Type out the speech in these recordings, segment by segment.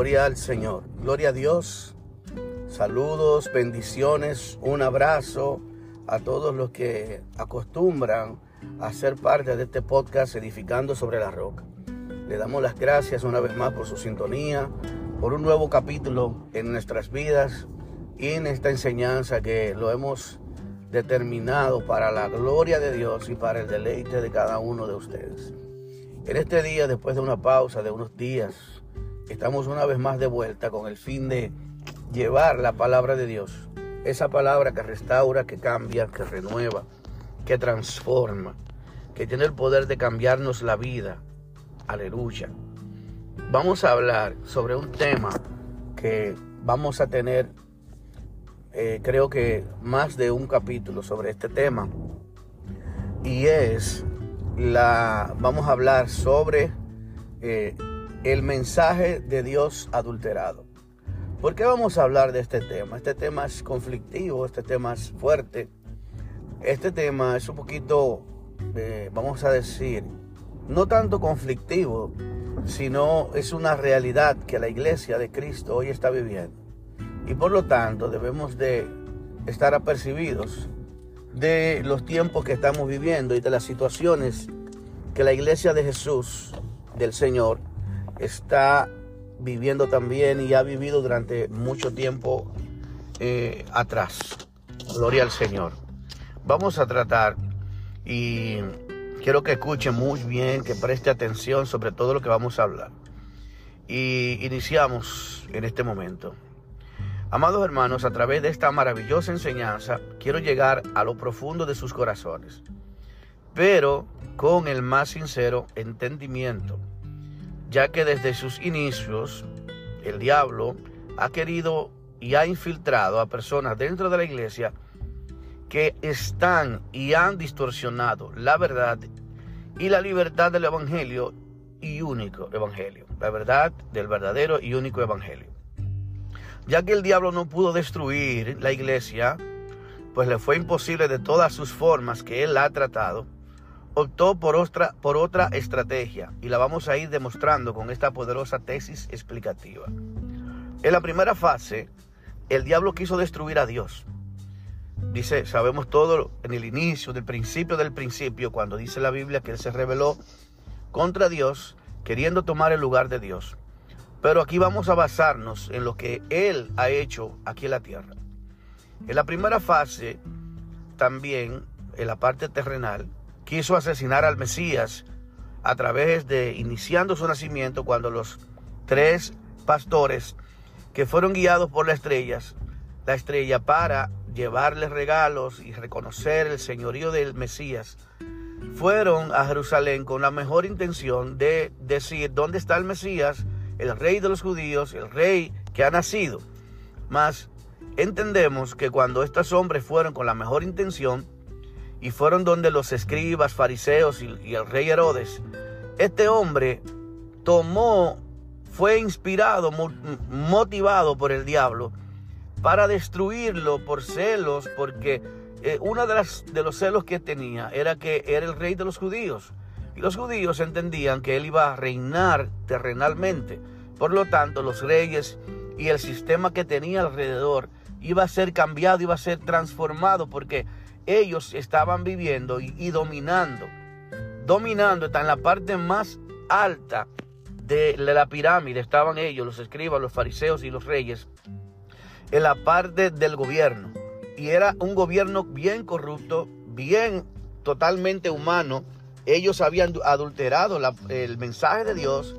Gloria al Señor. Gloria a Dios. Saludos, bendiciones, un abrazo a todos los que acostumbran a ser parte de este podcast Edificando sobre la Roca. Le damos las gracias una vez más por su sintonía, por un nuevo capítulo en nuestras vidas y en esta enseñanza que lo hemos determinado para la gloria de Dios y para el deleite de cada uno de ustedes. En este día, después de una pausa de unos días, estamos una vez más de vuelta con el fin de llevar la palabra de Dios. Esa palabra que restaura, que cambia, que renueva, que transforma, que tiene el poder de cambiarnos la vida. Aleluya. Vamos a hablar sobre un tema que vamos a tener, eh, creo que más de un capítulo sobre este tema. Y es la, vamos a hablar sobre eh, el mensaje de Dios adulterado. ¿Por qué vamos a hablar de este tema? Este tema es conflictivo, este tema es fuerte, este tema es un poquito, eh, vamos a decir, no tanto conflictivo, sino es una realidad que la iglesia de Cristo hoy está viviendo. Y por lo tanto debemos de estar apercibidos de los tiempos que estamos viviendo y de las situaciones que la iglesia de Jesús, del Señor, está viviendo también y ha vivido durante mucho tiempo eh, atrás. Gloria al Señor. Vamos a tratar y quiero que escuche muy bien, que preste atención sobre todo lo que vamos a hablar. Y iniciamos en este momento. Amados hermanos, a través de esta maravillosa enseñanza, quiero llegar a lo profundo de sus corazones, pero con el más sincero entendimiento ya que desde sus inicios el diablo ha querido y ha infiltrado a personas dentro de la iglesia que están y han distorsionado la verdad y la libertad del evangelio y único evangelio, la verdad del verdadero y único evangelio. Ya que el diablo no pudo destruir la iglesia, pues le fue imposible de todas sus formas que él ha tratado, optó por otra, por otra estrategia y la vamos a ir demostrando con esta poderosa tesis explicativa. En la primera fase, el diablo quiso destruir a Dios. Dice, sabemos todo en el inicio, del principio del principio, cuando dice la Biblia que él se rebeló contra Dios, queriendo tomar el lugar de Dios. Pero aquí vamos a basarnos en lo que él ha hecho aquí en la tierra. En la primera fase, también en la parte terrenal, quiso asesinar al Mesías a través de iniciando su nacimiento cuando los tres pastores que fueron guiados por las estrellas, la estrella para llevarle regalos y reconocer el señorío del Mesías, fueron a Jerusalén con la mejor intención de decir dónde está el Mesías, el rey de los judíos, el rey que ha nacido. Mas entendemos que cuando estos hombres fueron con la mejor intención, y fueron donde los escribas, fariseos y, el rey Herodes. Este hombre tomó, fue inspirado, motivado por el diablo para destruirlo por celos, porque eh, uno de, las, de los celos que tenía era que era el rey de los judíos. Y los judíos entendían que él iba a reinar terrenalmente. Por lo tanto, los reyes y el sistema que tenía alrededor iba a ser cambiado, iba a ser transformado, porque ellos estaban viviendo y, dominando. Dominando, está en la parte más alta de la pirámide, estaban ellos, los escribas, los fariseos y los reyes, en la parte del gobierno. Y era un gobierno bien corrupto, bien totalmente humano. Ellos habían adulterado el mensaje de Dios,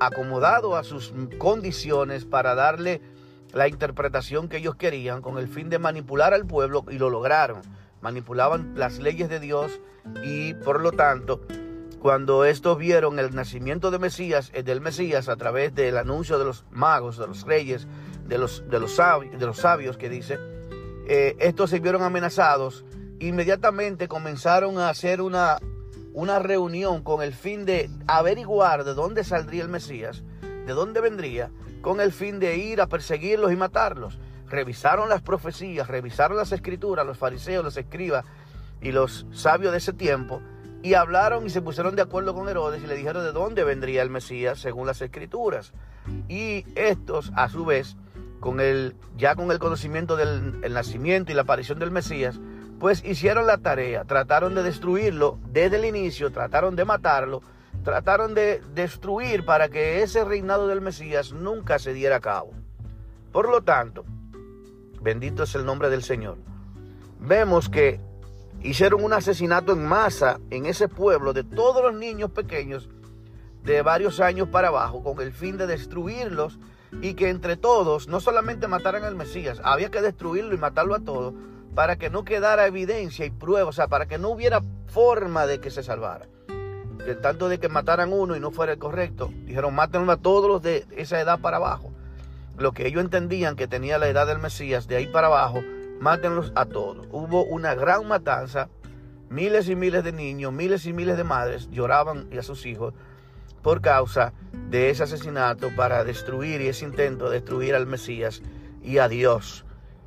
acomodado a sus condiciones para darle la interpretación que ellos querían con el fin de manipular al pueblo y lo lograron manipulaban las leyes de Dios y por lo tanto, cuando estos vieron el nacimiento de Mesías, eh, del Mesías a través del anuncio de los magos, de los reyes, de los, de los, sabios, de los sabios que dice, eh, estos se vieron amenazados, inmediatamente comenzaron a hacer una, una reunión con el fin de averiguar de dónde saldría el Mesías, de dónde vendría, con el fin de ir a perseguirlos y matarlos revisaron las profecías, revisaron las escrituras, los fariseos, los escribas y los sabios de ese tiempo, y hablaron y se pusieron de acuerdo con Herodes y le dijeron de dónde vendría el Mesías según las escrituras. Y estos, a su vez, con el, ya con el conocimiento del nacimiento y la aparición del Mesías, pues hicieron la tarea, trataron de destruirlo desde el inicio, trataron de matarlo, trataron de destruir para que ese reinado del Mesías nunca se diera a cabo. Por lo tanto, bendito es el nombre del Señor. Vemos que hicieron un asesinato en masa en ese pueblo de todos los niños pequeños de varios años para abajo con el fin de destruirlos y que entre todos no solamente mataran al Mesías, había que destruirlo y matarlo a todos para que no quedara evidencia y prueba, o sea, para que no hubiera forma de que se salvara. Que tanto de que mataran uno y no fuera el correcto, dijeron mátenlo a todos los de esa edad para abajo. Lo que ellos entendían que tenía la edad del Mesías, de ahí para abajo, mátenlos a todos. Hubo una gran matanza, miles y miles de niños, miles y miles de madres lloraban y a sus hijos por causa de ese asesinato para destruir y ese intento de destruir al Mesías y a Dios.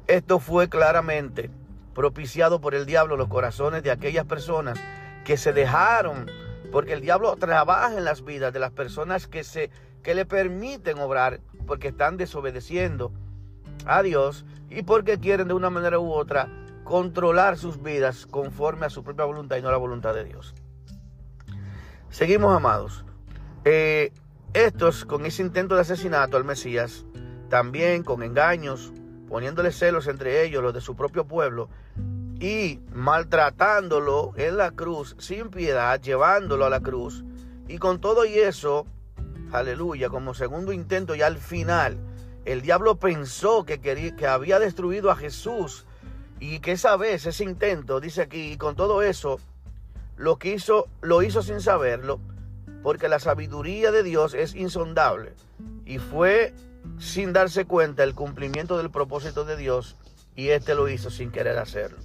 Esto fue claramente propiciado por el diablo los corazones de aquellas personas que se dejaron, porque el diablo trabaja en las vidas de las personas que, se, que le permiten obrar, porque están desobedeciendo a Dios y porque quieren de una manera u otra controlar sus vidas conforme a su propia voluntad y no a la voluntad de Dios. Seguimos, amados. Eh, estos, con ese intento de asesinato al Mesías, también con engaños, poniéndole celos entre ellos, los de su propio pueblo, y maltratándolo en la cruz sin piedad, llevándolo a la cruz. Y con todo y eso, aleluya, como segundo intento y al final, el diablo pensó que, quería, que había destruido a Jesús y que esa vez, ese intento, dice aquí, y con todo eso, lo que hizo, lo hizo sin saberlo, porque la sabiduría de Dios es insondable. Y fue sin darse cuenta el cumplimiento del propósito de Dios y éste lo hizo sin querer hacerlo.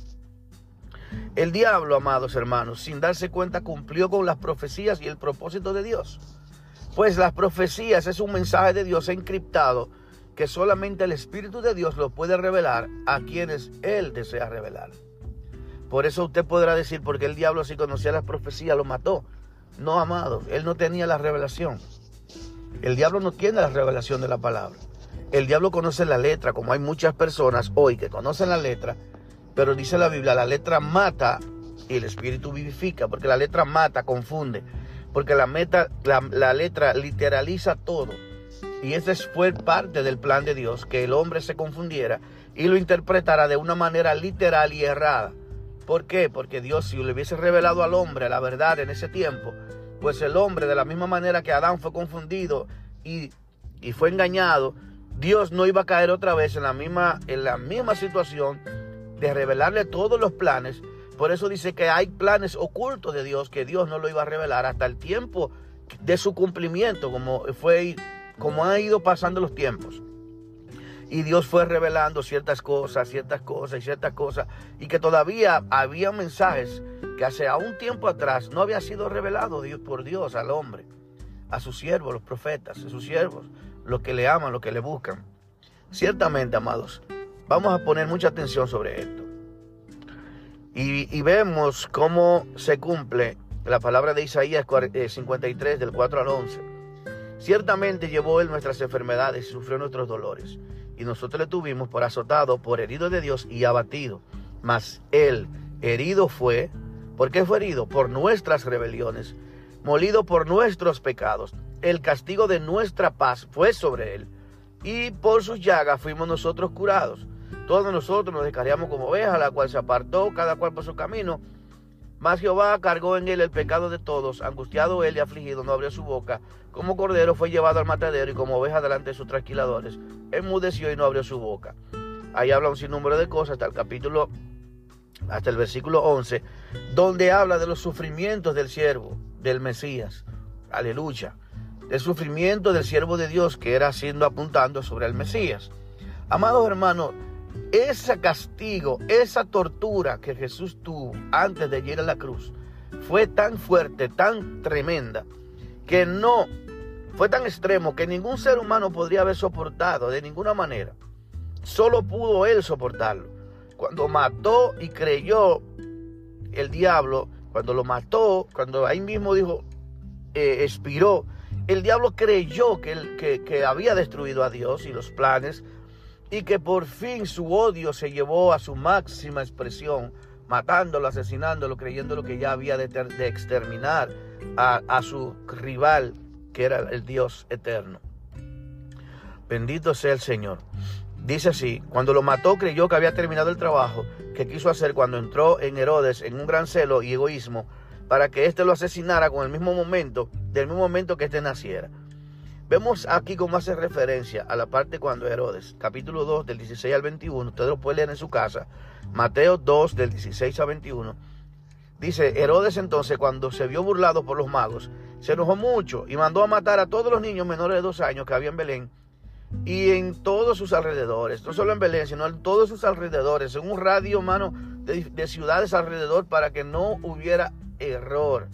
El diablo, amados hermanos, sin darse cuenta cumplió con las profecías y el propósito de Dios. Pues las profecías es un mensaje de Dios encriptado que solamente el Espíritu de Dios lo puede revelar a quienes Él desea revelar. Por eso usted podrá decir, porque el diablo si conocía las profecías lo mató. No, amado, él no tenía la revelación. El diablo no tiene la revelación de la palabra. El diablo conoce la letra, como hay muchas personas hoy que conocen la letra, pero dice la Biblia, la letra mata y el espíritu vivifica, porque la letra mata, confunde, porque la, meta, la, letra literaliza todo. Y ese fue parte del plan de Dios, que el hombre se confundiera y lo interpretara de una manera literal y errada. ¿Por qué? Porque Dios si le hubiese revelado al hombre la verdad en ese tiempo, pues el hombre de la misma manera que Adán fue confundido y, y fue engañado, Dios no iba a caer otra vez en la misma, en la misma situación de revelarle todos los planes. Por eso dice que hay planes ocultos de Dios que Dios no lo iba a revelar hasta el tiempo de su cumplimiento, como fue como han ido pasando los tiempos. Y Dios fue revelando ciertas cosas, ciertas cosas y ciertas cosas. Y que todavía había mensajes que hace un tiempo atrás no había sido revelado por Dios al hombre, a sus siervos, los profetas, a sus siervos, los que le aman, los que le buscan. Ciertamente, amados, vamos a poner mucha atención sobre esto. Y, vemos cómo se cumple la palabra de Isaías 53 eh, del 4 al 11. Ciertamente llevó él nuestras enfermedades y sufrió nuestros dolores y nosotros le tuvimos por azotado, por herido de Dios y abatido. Mas él herido fue, ¿por qué fue herido? Por nuestras rebeliones, molido por nuestros pecados. El castigo de nuestra paz fue sobre él, y por sus llagas fuimos nosotros curados. Todos nosotros nos descarriamos como ovejas, la cual se apartó cada cual por su camino, mas Jehová cargó en él el pecado de todos, angustiado él y afligido, no abrió su boca. Como cordero fue llevado al matadero y como oveja delante de sus tranquiladores, enmudeció y no abrió su boca. Ahí habla un sinnúmero de cosas hasta el capítulo, hasta el versículo 11, donde habla de los sufrimientos del siervo, del Mesías. Aleluya. Del sufrimiento del siervo de Dios que era siendo apuntando sobre el Mesías. Amados hermanos, ese castigo, esa tortura que Jesús tuvo antes de ir a la cruz, fue tan fuerte, tan tremenda, que no, fue tan extremo que ningún ser humano podría haber soportado de ninguna manera. Solo pudo él soportarlo. Cuando mató y creyó el diablo, cuando lo mató, cuando ahí mismo dijo, eh, expiró el diablo creyó que, que, había destruido a Dios y los planes y que por fin su odio se llevó a su máxima expresión, matándolo, asesinándolo, creyendo que ya había de, de exterminar a, a su rival, que era el Dios eterno. Bendito sea el Señor. Dice así, cuando lo mató creyó que había terminado el trabajo que quiso hacer cuando entró en Herodes en un gran celo y egoísmo para que éste lo asesinara con el mismo momento, del mismo momento que éste naciera. Vemos aquí cómo hace referencia a la parte cuando Herodes, capítulo 2 del 16 al 21, usted lo puede leer en su casa, Mateo 2 del 16 al 21. Dice, Herodes entonces cuando se vio burlado por los magos, se enojó mucho y mandó a matar a todos los niños menores de dos años que había en Belén y en todos sus alrededores, no solo en Belén, sino en todos sus alrededores, en un radio, mano, de, ciudades alrededor para que no hubiera error.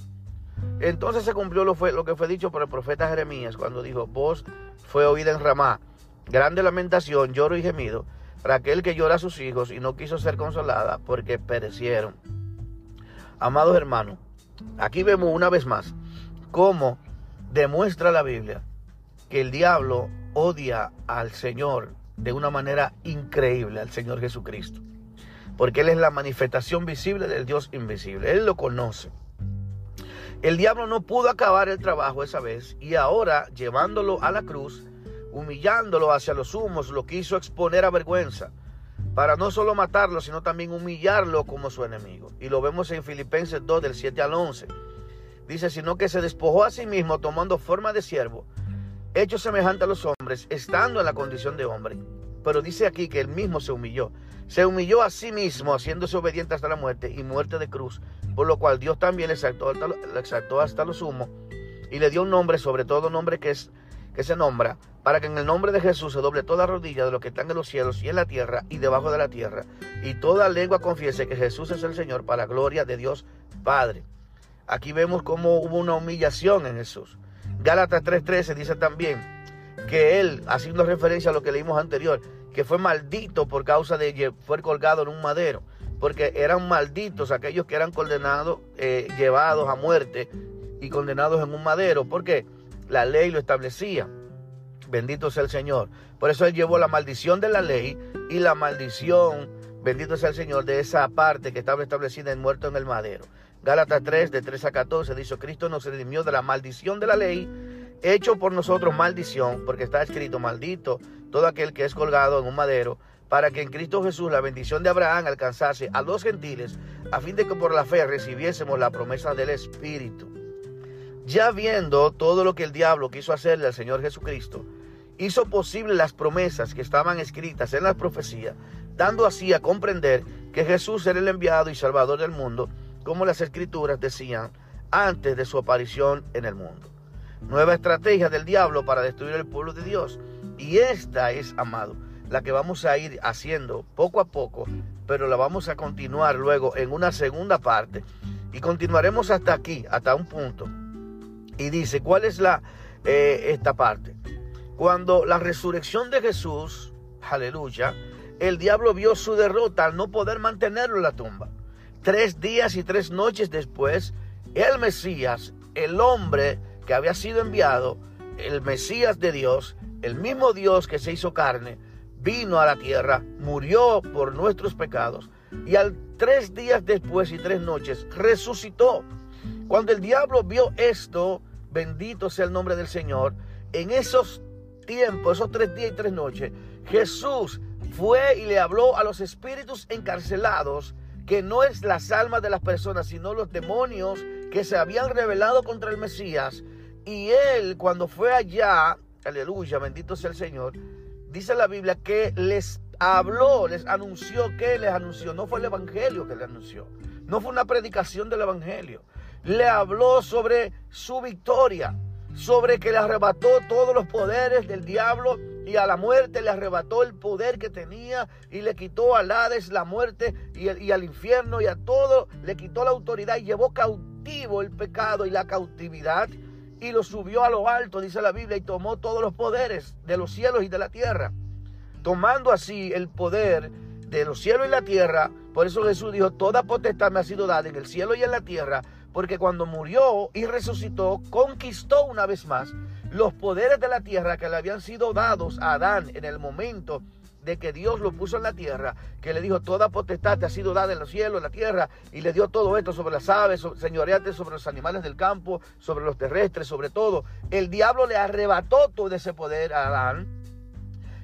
Entonces se cumplió lo, fue, lo que fue dicho por el profeta Jeremías cuando dijo, voz fue oída en Ramá, grande lamentación, lloro y gemido, para aquel que llora a sus hijos y no quiso ser consolada porque perecieron. Amados hermanos, aquí vemos una vez más cómo demuestra la Biblia que el diablo odia al Señor de una manera increíble, al Señor Jesucristo. Porque Él es la manifestación visible del Dios invisible. Él lo conoce. El diablo no pudo acabar el trabajo esa vez y ahora llevándolo a la cruz, humillándolo hacia los humos, lo quiso exponer a vergüenza para no solo matarlo, sino también humillarlo como su enemigo. Y lo vemos en Filipenses 2 del 7 al 11. Dice, sino que se despojó a sí mismo tomando forma de siervo hecho semejante a los hombres, estando en la condición de hombre. Pero dice aquí que él mismo se humilló. Se humilló a sí mismo, haciéndose obediente hasta la muerte y muerte de cruz, por lo cual Dios también le exaltó, hasta lo sumo y le dio un nombre sobre todo nombre que, es, que se nombra, para que en el nombre de Jesús se doble toda rodilla de los que están en los cielos y en la tierra y debajo de la tierra, y toda lengua confiese que Jesús es el Señor para la gloria de Dios Padre. Aquí vemos cómo hubo una humillación en Jesús. Gálatas 3:13 dice también que él, haciendo referencia a lo que leímos anterior, que fue maldito por causa de fue colgado en un madero, porque eran malditos aquellos que eran condenados, eh, llevados a muerte y condenados en un madero, porque la ley lo establecía. Bendito sea el Señor. Por eso él llevó la maldición de la ley y la maldición, bendito sea el Señor, de esa parte que estaba establecida en muerto en el madero. Gálatas 3, de 3 a 14, dice, Cristo nos redimió de la maldición de la ley, hecho por nosotros maldición, porque está escrito, maldito todo aquel que es colgado en un madero, para que en Cristo Jesús la bendición de Abraham alcanzase a los gentiles, a fin de que por la fe recibiésemos la promesa del Espíritu. Ya viendo todo lo que el diablo quiso hacerle al Señor Jesucristo, hizo posible las promesas que estaban escritas en las profecías, dando así a comprender que Jesús era el enviado y salvador del mundo, como las escrituras decían antes de su aparición en el mundo. Nueva estrategia del diablo para destruir el pueblo de Dios. Y esta es, amado, la que vamos a ir haciendo poco a poco, pero la vamos a continuar luego en una segunda parte. Y continuaremos hasta aquí, hasta un punto. Y dice, ¿cuál es la, eh, esta parte? Cuando la resurrección de Jesús, aleluya, el diablo vio su derrota al no poder mantenerlo en la tumba. Tres días y tres noches después, el Mesías, el hombre que había sido enviado, el Mesías de Dios, el mismo Dios que se hizo carne, vino a la tierra, murió por nuestros pecados y al tres días después y tres noches resucitó. Cuando el diablo vio esto, bendito sea el nombre del Señor, en esos tiempos, esos tres días y tres noches, Jesús fue y le habló a los espíritus encarcelados que no es las almas de las personas, sino los demonios que se habían revelado contra el Mesías. Y él, cuando fue allá, aleluya, bendito sea el Señor, dice la Biblia que les habló, les anunció, que les anunció? No fue el Evangelio que le anunció, no fue una predicación del Evangelio. Le habló sobre su victoria, sobre que le arrebató todos los poderes del diablo y a la muerte le arrebató el poder que tenía y le quitó al Hades la muerte y, al infierno y a todo, le quitó la autoridad y llevó cautivo el pecado y la cautividad y lo subió a lo alto, dice la Biblia, y tomó todos los poderes de los cielos y de la tierra. Tomando así el poder de los cielos y la tierra, por eso Jesús dijo, toda potestad me ha sido dada en el cielo y en la tierra, porque cuando murió y resucitó, conquistó una vez más los poderes de la tierra que le habían sido dados a Adán en el momento de que Dios lo puso en la tierra, que le dijo, toda potestad te ha sido dada en los cielos, en la tierra, y le dio todo esto sobre las aves, señoreate sobre los animales del campo, sobre los terrestres, sobre todo. El diablo le arrebató todo ese poder a Adán.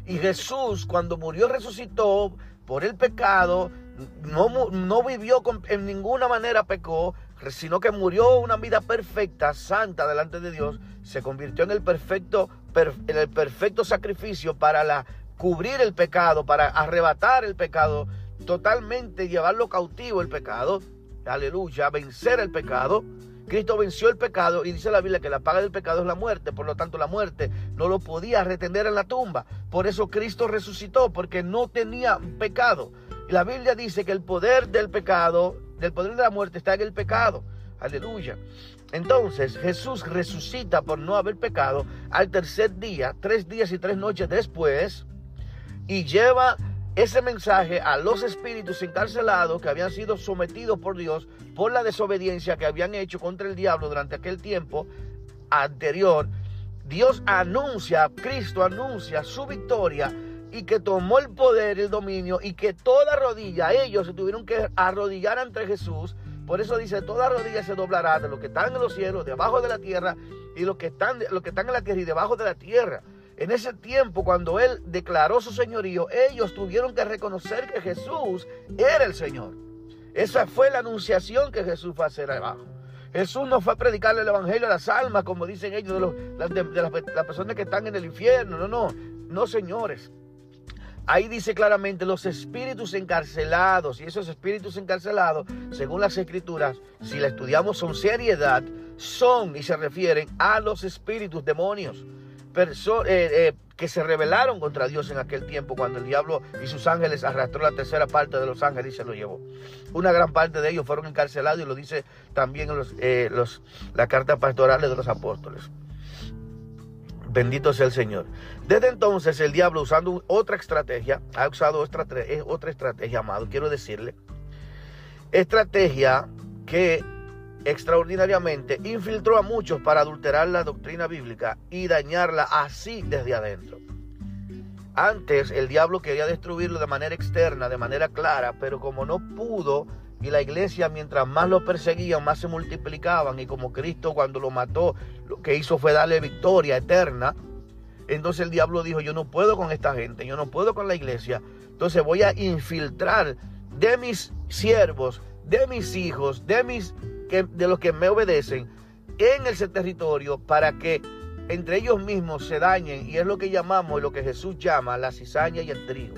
Y Jesús, cuando murió, resucitó por el pecado, no, no vivió en ninguna manera pecó, sino que murió una vida perfecta, santa delante de Dios, se convirtió en el perfecto, en el perfecto sacrificio para la cubrir el pecado, para arrebatar el pecado, totalmente llevarlo cautivo el pecado, aleluya, vencer el pecado. Cristo venció el pecado y dice la Biblia que la paga del pecado es la muerte, por lo tanto la muerte no lo podía retener en la tumba. Por eso Cristo resucitó, porque no tenía pecado. La Biblia dice que el poder del pecado, del poder de la muerte está en el pecado. Aleluya. Entonces Jesús resucita por no haber pecado al tercer día, tres días y tres noches después y lleva ese mensaje a los espíritus encarcelados que habían sido sometidos por Dios por la desobediencia que habían hecho contra el diablo durante aquel tiempo anterior. Dios anuncia, Cristo anuncia su victoria y que tomó el poder, el dominio y que toda rodilla, ellos se tuvieron que arrodillar ante Jesús. Por eso dice, toda rodilla se doblará de los que están en los cielos, debajo de la tierra y los que están, los que están en la tierra y debajo de la tierra. En ese tiempo, cuando Él declaró su señorío, ellos tuvieron que reconocer que Jesús era el Señor. Esa fue la anunciación que Jesús fue a hacer abajo. Jesús no fue a predicarle el Evangelio a las almas, como dicen ellos, de, las, personas que están en el infierno. No, no, no, señores. Ahí dice claramente los espíritus encarcelados. Y esos espíritus encarcelados, según las escrituras, si la estudiamos con seriedad, son y se refieren a los espíritus demonios. Eh, eh, que se rebelaron contra Dios en aquel tiempo cuando el diablo y sus ángeles arrastró la tercera parte de los ángeles y se lo llevó. Una gran parte de ellos fueron encarcelados y lo dice también eh, los, la carta pastoral de los apóstoles. Bendito sea el Señor. Desde entonces el diablo usando otra estrategia, ha usado otra, otra estrategia, amado, quiero decirle, estrategia que extraordinariamente infiltró a muchos para adulterar la doctrina bíblica y dañarla así desde adentro. Antes el diablo quería destruirlo de manera externa, de manera clara, pero como no pudo y la iglesia mientras más lo perseguían, más se multiplicaban y como Cristo cuando lo mató, lo que hizo fue darle victoria eterna, entonces el diablo dijo, yo no puedo con esta gente, yo no puedo con la iglesia, entonces voy a infiltrar de mis siervos, de mis hijos, de mis de los que me obedecen en ese territorio para que entre ellos mismos se dañen y es lo que llamamos, lo que Jesús llama la cizaña y el trigo,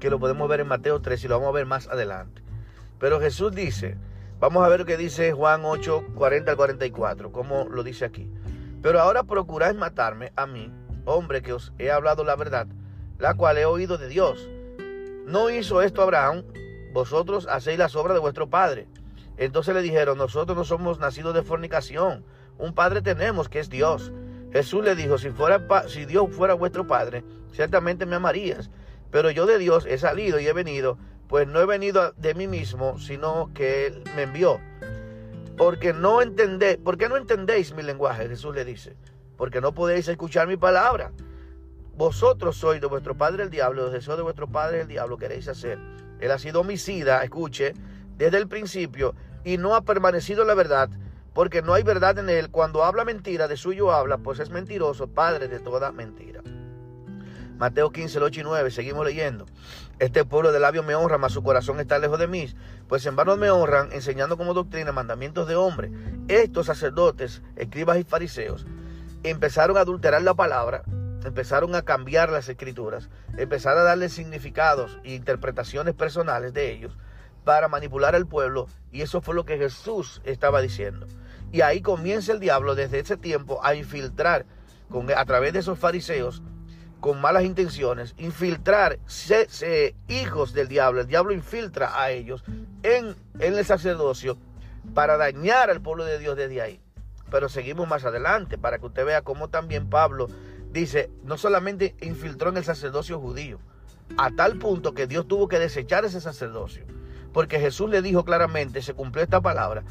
que lo podemos ver en Mateo 3 y lo vamos a ver más adelante. Pero Jesús dice, vamos a ver lo que dice Juan 8, 40 al 44, como lo dice aquí. Pero ahora procuráis matarme a mí, hombre que os he hablado la verdad, la cual he oído de Dios. No hizo esto Abraham, vosotros hacéis las obras de vuestro padre. Entonces le dijeron, nosotros no somos nacidos de fornicación, un padre tenemos que es Dios. Jesús le dijo, si, fuera, si Dios fuera vuestro padre, ciertamente me amarías, pero yo de Dios he salido y he venido, pues no he venido de mí mismo, sino que Él me envió. Porque no entendéis, ¿por qué no entendéis mi lenguaje? Jesús le dice, porque no podéis escuchar mi palabra. Vosotros sois de vuestro padre el diablo, los deseos de vuestro padre el diablo queréis hacer. Él ha sido homicida, escuche, desde el principio y no ha permanecido en la verdad, porque no hay verdad en él. Cuando habla mentira, de suyo habla, pues es mentiroso, padre de toda mentira. Mateo 15, 8 y 9, seguimos leyendo. Este pueblo de labios me honra, mas su corazón está lejos de mí. Pues en vano me honran, enseñando como doctrina mandamientos de hombre. Estos sacerdotes, escribas y fariseos, empezaron a adulterar la palabra, empezaron a cambiar las escrituras, empezaron a darle significados e interpretaciones personales de ellos para manipular al pueblo y eso fue lo que Jesús estaba diciendo. Y ahí comienza el diablo desde ese tiempo a infiltrar con, a través de esos fariseos con malas intenciones, infiltrar hijos del diablo. El diablo infiltra a ellos en, en el sacerdocio para dañar al pueblo de Dios desde ahí. Pero seguimos más adelante para que usted vea cómo también Pablo dice, no solamente infiltró en el sacerdocio judío, a tal punto que Dios tuvo que desechar ese sacerdocio porque Jesús le dijo claramente, se cumplió esta palabra,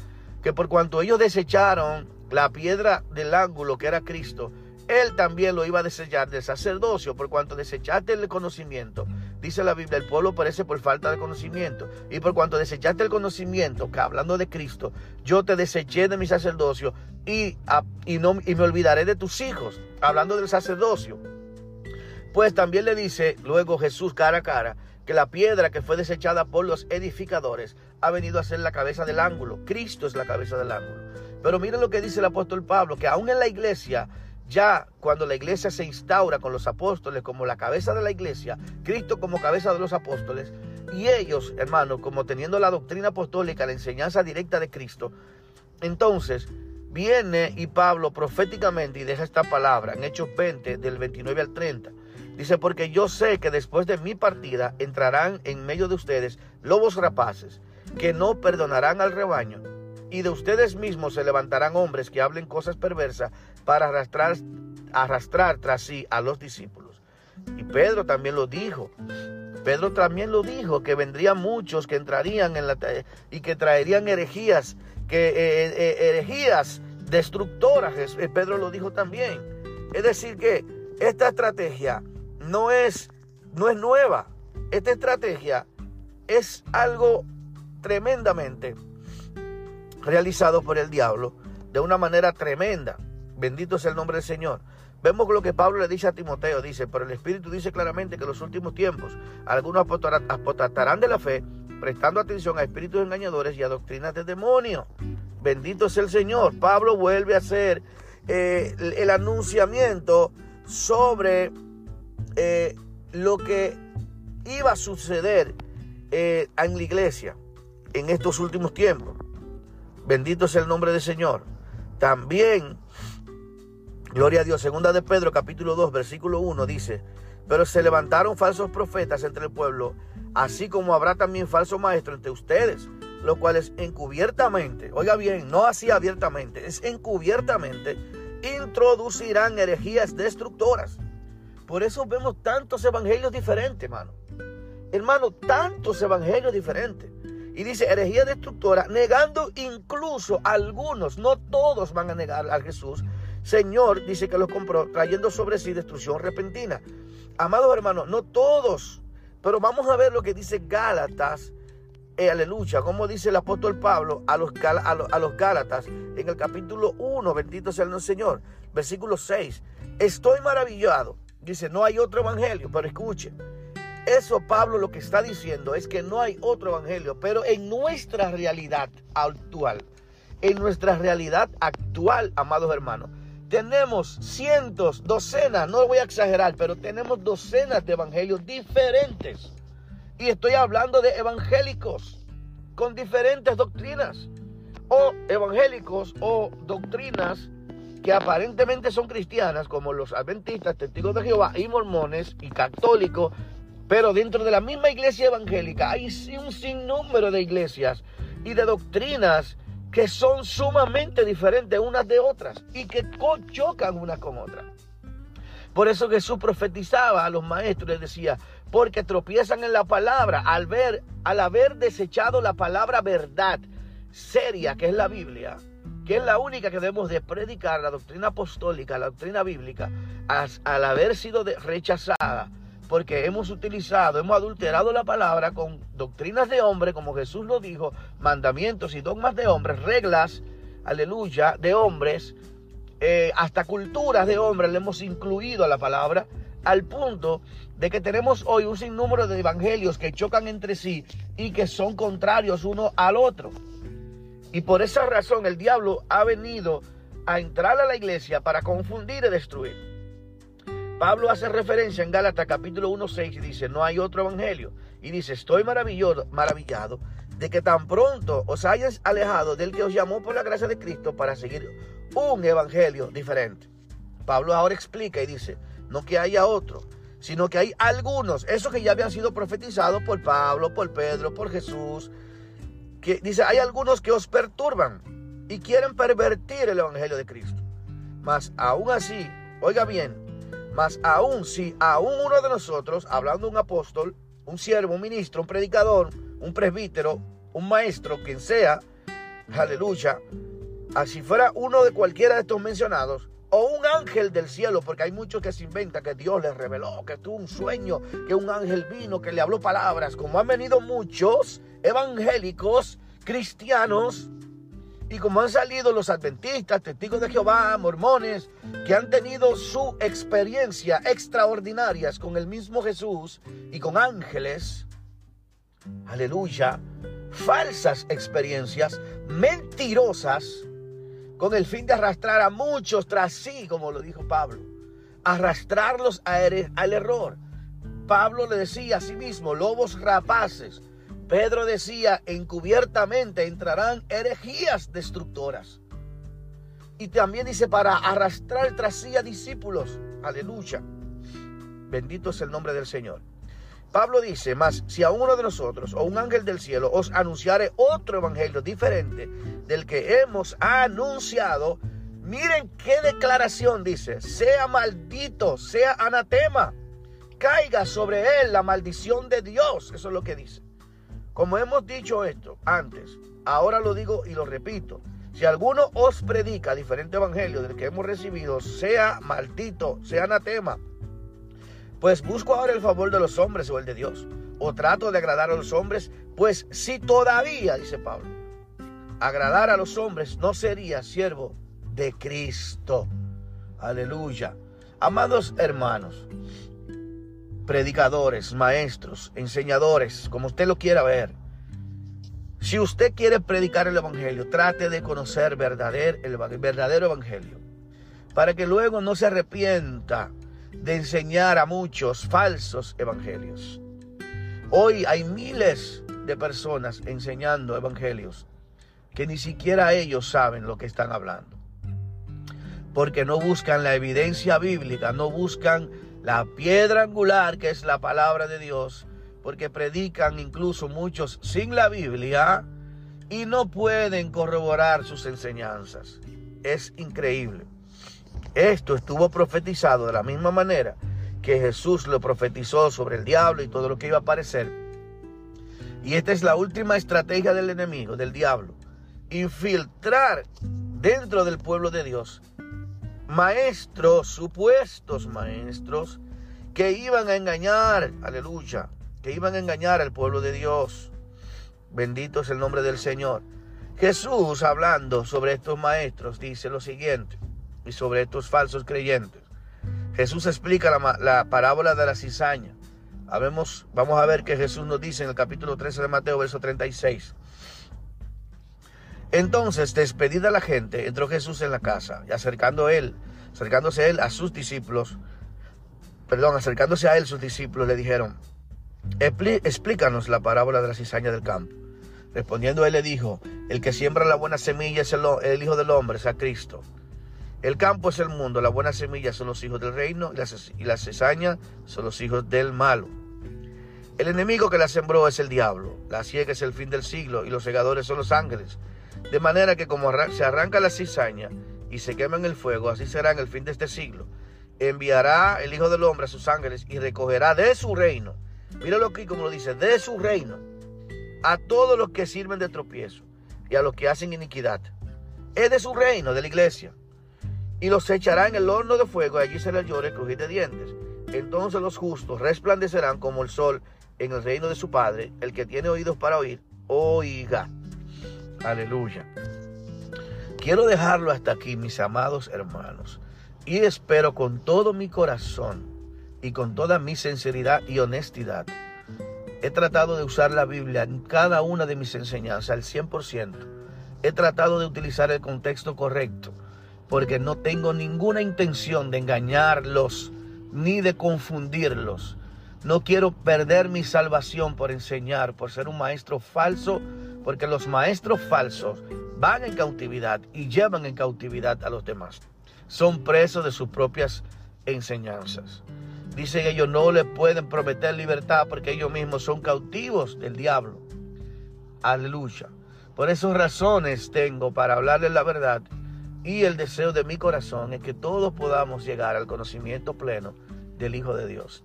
que por cuanto ellos desecharon la piedra del ángulo que era Cristo, él también lo iba a desechar del sacerdocio, por cuanto desechaste el conocimiento. Dice la Biblia, el pueblo perece por falta de conocimiento. Y por cuanto desechaste el conocimiento, que hablando de Cristo, yo te deseché de mi sacerdocio y, y, no, y me olvidaré de tus hijos, hablando del sacerdocio. Pues también le dice luego Jesús cara a cara que la piedra que fue desechada por los edificadores ha venido a ser la cabeza del ángulo. Cristo es la cabeza del ángulo. Pero miren lo que dice el apóstol Pablo, que aún en la iglesia ya cuando la iglesia se instaura con los apóstoles como la cabeza de la iglesia, Cristo como cabeza de los apóstoles, y ellos, hermanos, como teniendo la doctrina apostólica, la enseñanza directa de Cristo, entonces viene y Pablo proféticamente y deja esta palabra en Hechos 20 del 29 al 30. Dice, porque yo sé que después de mi partida entrarán en medio de ustedes lobos rapaces, que no perdonarán al rebaño, y de ustedes mismos se levantarán hombres que hablen cosas perversas para arrastrar, arrastrar tras sí a los discípulos. Y Pedro también lo dijo. Pedro también lo dijo, que vendrían muchos que entrarían en la y que traerían herejías, que eh, eh, eh, herejías destructoras. Pedro lo dijo también. Es decir que esta estrategia no es, no es nueva. Esta estrategia es algo tremendamente realizado por el diablo de una manera tremenda. Bendito sea el nombre del Señor. Vemos lo que Pablo le dice a Timoteo, dice, pero el Espíritu dice claramente que en los últimos tiempos algunos apostatarán de la fe, prestando atención a espíritus engañadores y a doctrinas de demonios. Bendito sea el Señor. Pablo vuelve a hacer eh, el, anunciamiento sobre eh, lo que iba a suceder eh, en la iglesia en estos últimos tiempos. Bendito sea el nombre del Señor. También Gloria a Dios. Segunda de Pedro, capítulo 2, versículo 1 dice, pero se levantaron falsos profetas entre el pueblo, así como habrá también falso maestro entre ustedes, los cuales encubiertamente, oiga bien, no así abiertamente, es encubiertamente, introducirán herejías destructoras. Por eso vemos tantos evangelios diferentes, hermano. Hermano, tantos evangelios diferentes. Y dice herejía destructora, negando incluso algunos, no todos van a negar a Jesús, Señor dice que los compró trayendo sobre sí destrucción repentina. Amados hermanos, no todos, pero vamos a ver lo que dice Gálatas, eh, aleluya, como dice el apóstol Pablo a los, a, los, Gálatas en el capítulo 1, bendito sea el Señor, versículo 6. Estoy maravillado, dice, no hay otro evangelio, pero escuche, eso Pablo lo que está diciendo es que no hay otro evangelio, pero en nuestra realidad actual, en nuestra realidad actual, amados hermanos, tenemos cientos, docenas, no voy a exagerar, pero tenemos docenas de evangelios diferentes. Y estoy hablando de evangélicos con diferentes doctrinas. O evangélicos o doctrinas que aparentemente son cristianas, como los adventistas, testigos de Jehová y mormones y católicos, pero dentro de la misma iglesia evangélica hay un sinnúmero de iglesias y de doctrinas que son sumamente diferentes unas de otras y que chocan unas con otras. Por eso Jesús profetizaba a los maestros, les decía, porque tropiezan en la palabra al ver, al haber desechado la palabra verdad seria, que es la Biblia, que es la única que debemos de predicar, la doctrina apostólica, la doctrina bíblica, al haber sido rechazada porque hemos utilizado, hemos adulterado la palabra con doctrinas de hombre, como Jesús lo dijo, mandamientos y dogmas de hombres, reglas, aleluya, de hombres, eh, hasta culturas de hombres le hemos incluido a la palabra, al punto de que tenemos hoy un sinnúmero de evangelios que chocan entre sí y que son contrarios uno al otro. Y por esa razón el diablo ha venido a entrar a la iglesia para confundir y destruir. Pablo hace referencia en Gálatas capítulo 1.6 y dice, no hay otro evangelio. Y dice, estoy maravillado, maravillado de que tan pronto os hayas alejado del que os llamó por la gracia de Cristo para seguir un evangelio diferente. Pablo ahora explica y dice, no que haya otro, sino que hay algunos, esos que ya habían sido profetizados por Pablo, por Pedro, por Jesús, que dice, hay algunos que os perturban y quieren pervertir el evangelio de Cristo. Mas aún así, oiga bien, mas aún si aún uno de nosotros, hablando un apóstol, un siervo, un ministro, un predicador, un presbítero, un maestro, quien sea, aleluya, así fuera uno de cualquiera de estos mencionados, o un ángel del cielo, porque hay muchos que se inventan que Dios les reveló, que tuvo un sueño, que un ángel vino, que le habló palabras, como han venido muchos evangélicos, cristianos, y como han salido los adventistas, testigos de Jehová, mormones, que han tenido su experiencia extraordinarias con el mismo Jesús y con ángeles, aleluya, falsas experiencias, mentirosas, con el fin de arrastrar a muchos tras sí, como lo dijo Pablo, arrastrarlos al error. Pablo le decía a sí mismo, lobos rapaces. Pedro decía, encubiertamente entrarán herejías destructoras. Y también dice, para arrastrar tras sí a discípulos. Aleluya. Bendito es el nombre del Señor. Pablo dice, más si a uno de nosotros o un ángel del cielo os anunciare otro evangelio diferente del que hemos anunciado, miren qué declaración dice, sea maldito, sea anatema, caiga sobre él la maldición de Dios, eso es lo que dice. Como hemos dicho esto antes, ahora lo digo y lo repito, si alguno os predica diferente evangelio del que hemos recibido, sea maldito, sea anatema, pues busco ahora el favor de los hombres o el de Dios. O trato de agradar a los hombres, pues si todavía, dice Pablo, agradar a los hombres no sería siervo de Cristo. Aleluya. Amados hermanos, predicadores, maestros, enseñadores, como usted lo quiera ver. Si usted quiere predicar el Evangelio, trate de conocer verdadero, el verdadero Evangelio, para que luego no se arrepienta de enseñar a muchos falsos evangelios. Hoy hay miles de personas enseñando evangelios que ni siquiera ellos saben lo que están hablando. Porque no buscan la evidencia bíblica, no buscan la piedra angular que es la palabra de Dios, porque predican incluso muchos sin la Biblia y no pueden corroborar sus enseñanzas. Es increíble. Esto estuvo profetizado de la misma manera que Jesús lo profetizó sobre el diablo y todo lo que iba a aparecer. Y esta es la última estrategia del enemigo, del diablo. Infiltrar dentro del pueblo de Dios maestros, supuestos maestros, que iban a engañar, aleluya, que iban a engañar al pueblo de Dios. Bendito es el nombre del Señor. Jesús, hablando sobre estos maestros, dice lo siguiente y sobre estos falsos creyentes. Jesús explica la, parábola de la cizaña. vamos a ver que Jesús nos dice en el capítulo 13 de Mateo, verso 36. Entonces, despedida la gente, entró Jesús en la casa y acercando él, acercándose él a sus discípulos, perdón, acercándose a él sus discípulos le dijeron, explícanos la parábola de la cizaña del campo. Respondiendo él le dijo, el que siembra la buena semilla es el, Hijo del Hombre, es a Cristo. El campo es el mundo, la buena semilla son los hijos del reino y la cizaña son los hijos del malo. El enemigo que la sembró es el diablo, la ciega es el fin del siglo y los segadores son los ángeles. De manera que como se arranca la cizaña y se quema en el fuego, así será en el fin de este siglo. Enviará el Hijo del Hombre a sus ángeles y recogerá de su reino, míralo aquí como lo dice, de su reino, a todos los que sirven de tropiezo y a los que hacen iniquidad. Es de su reino, de la iglesia y los echará en el horno de fuego, y allí se les llore crujir de dientes. Entonces los justos resplandecerán como el sol en el reino de su Padre. El que tiene oídos para oír, oiga. Aleluya. Quiero dejarlo hasta aquí, mis amados hermanos. Y espero con todo mi corazón y con toda mi sinceridad y honestidad. He tratado de usar la Biblia en cada una de mis enseñanzas al 100%. He tratado de utilizar el contexto correcto porque no tengo ninguna intención de engañarlos ni de confundirlos. No quiero perder mi salvación por enseñar, por ser un maestro falso, porque los maestros falsos van en cautividad y llevan en cautividad a los demás. Son presos de sus propias enseñanzas. Dicen ellos no le pueden prometer libertad porque ellos mismos son cautivos del diablo. Aleluya. Por esas razones tengo para hablarles la verdad y el deseo de mi corazón es que todos podamos llegar al conocimiento pleno del Hijo de Dios.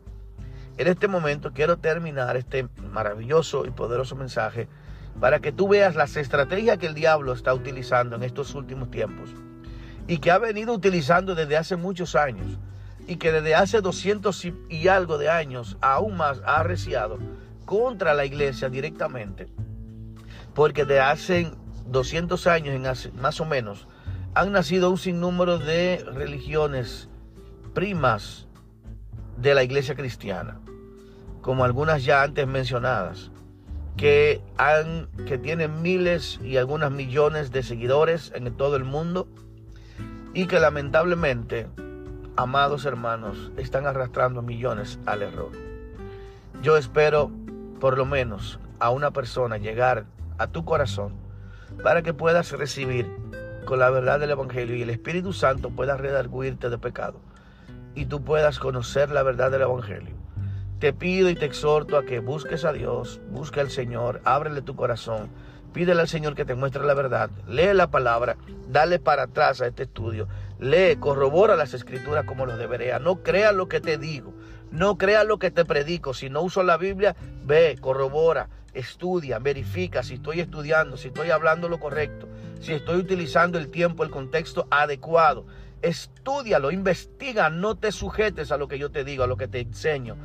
En este momento quiero terminar este maravilloso y poderoso mensaje para que tú veas las estrategias que el diablo está utilizando en estos últimos tiempos y que ha venido utilizando desde hace muchos años y que desde hace 200 y algo de años aún más ha arreciado contra la iglesia directamente. Porque de hace 200 años más o menos han nacido un sinnúmero de religiones primas de la iglesia cristiana, como algunas ya antes mencionadas, que, han, que tienen miles y algunas millones de seguidores en todo el mundo y que lamentablemente, amados hermanos, están arrastrando millones al error. Yo espero por lo menos a una persona llegar a tu corazón para que puedas recibir con la verdad del Evangelio y el Espíritu Santo pueda redarguirte de pecado y tú puedas conocer la verdad del Evangelio. Te pido y te exhorto a que busques a Dios, busque al Señor, ábrele tu corazón, pídele al Señor que te muestre la verdad, lee la palabra, dale para atrás a este estudio, lee, corrobora las escrituras como lo debería, no crea lo que te digo, no crea lo que te predico, si no uso la Biblia, ve, corrobora, estudia, verifica si estoy estudiando, si estoy hablando lo correcto, si estoy utilizando el tiempo, el contexto adecuado. Estudialo, investiga, no te sujetes a lo que yo te digo, a lo que te enseño.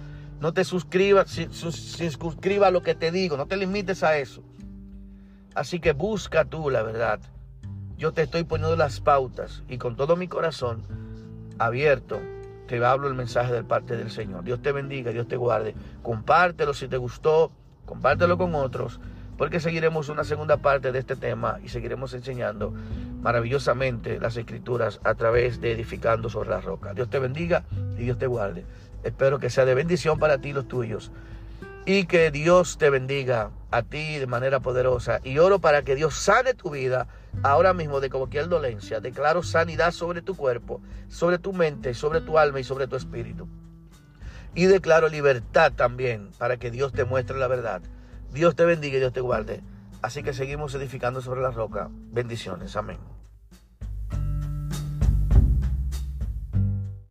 No te suscribas, suscriba a lo que te digo, no te limites a eso. Así que busca tú la verdad. Yo te estoy poniendo las pautas y con todo mi corazón abierto te hablo el mensaje del parte del Señor. Dios te bendiga, Dios te guarde. Compártelo si te gustó, compártelo con otros porque seguiremos una segunda parte de este tema y seguiremos enseñando maravillosamente las escrituras a través de edificando sobre la roca. Dios te bendiga y Dios te guarde. Espero que sea de bendición para ti y los tuyos. Y que Dios te bendiga a ti de manera poderosa. Y oro para que Dios sane tu vida ahora mismo de cualquier dolencia. Declaro sanidad sobre tu cuerpo, sobre tu mente, sobre tu alma y sobre tu espíritu. Y declaro libertad también para que Dios te muestre la verdad Dios te bendiga y Dios te guarde. Así que seguimos edificando sobre la roca. Bendiciones. Amén.